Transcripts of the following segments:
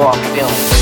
raw feeling.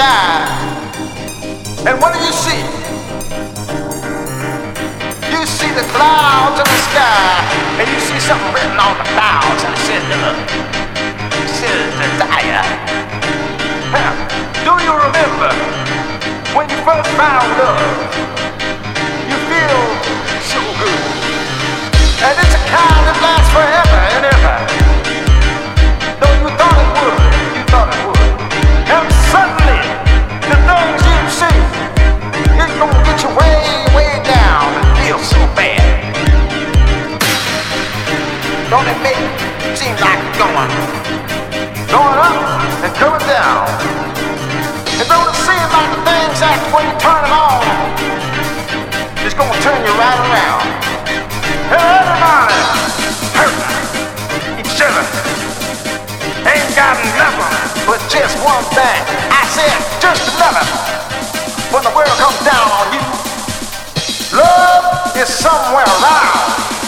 Sky, and what do you see? You see the clouds in the sky, and you see something written on the clouds, and it says, look, it says desire. Now, do you remember when you first found love? You feel so good. And it's a kind that lasts forever and ever. It seem like it's going, going up and coming down? And don't it seem like things that when you turn them on, it's gonna turn you right around? Hey, Everybody hurt each other. Ain't got nothing but just one thing. I said just another. When the world comes down on you, love is somewhere around.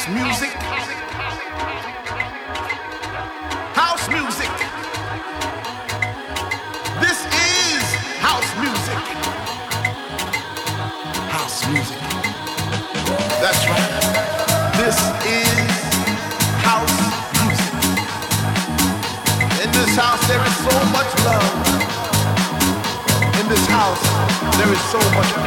House music. House music. This is house music. House music. That's right. This is house music. In this house, there is so much love. In this house, there is so much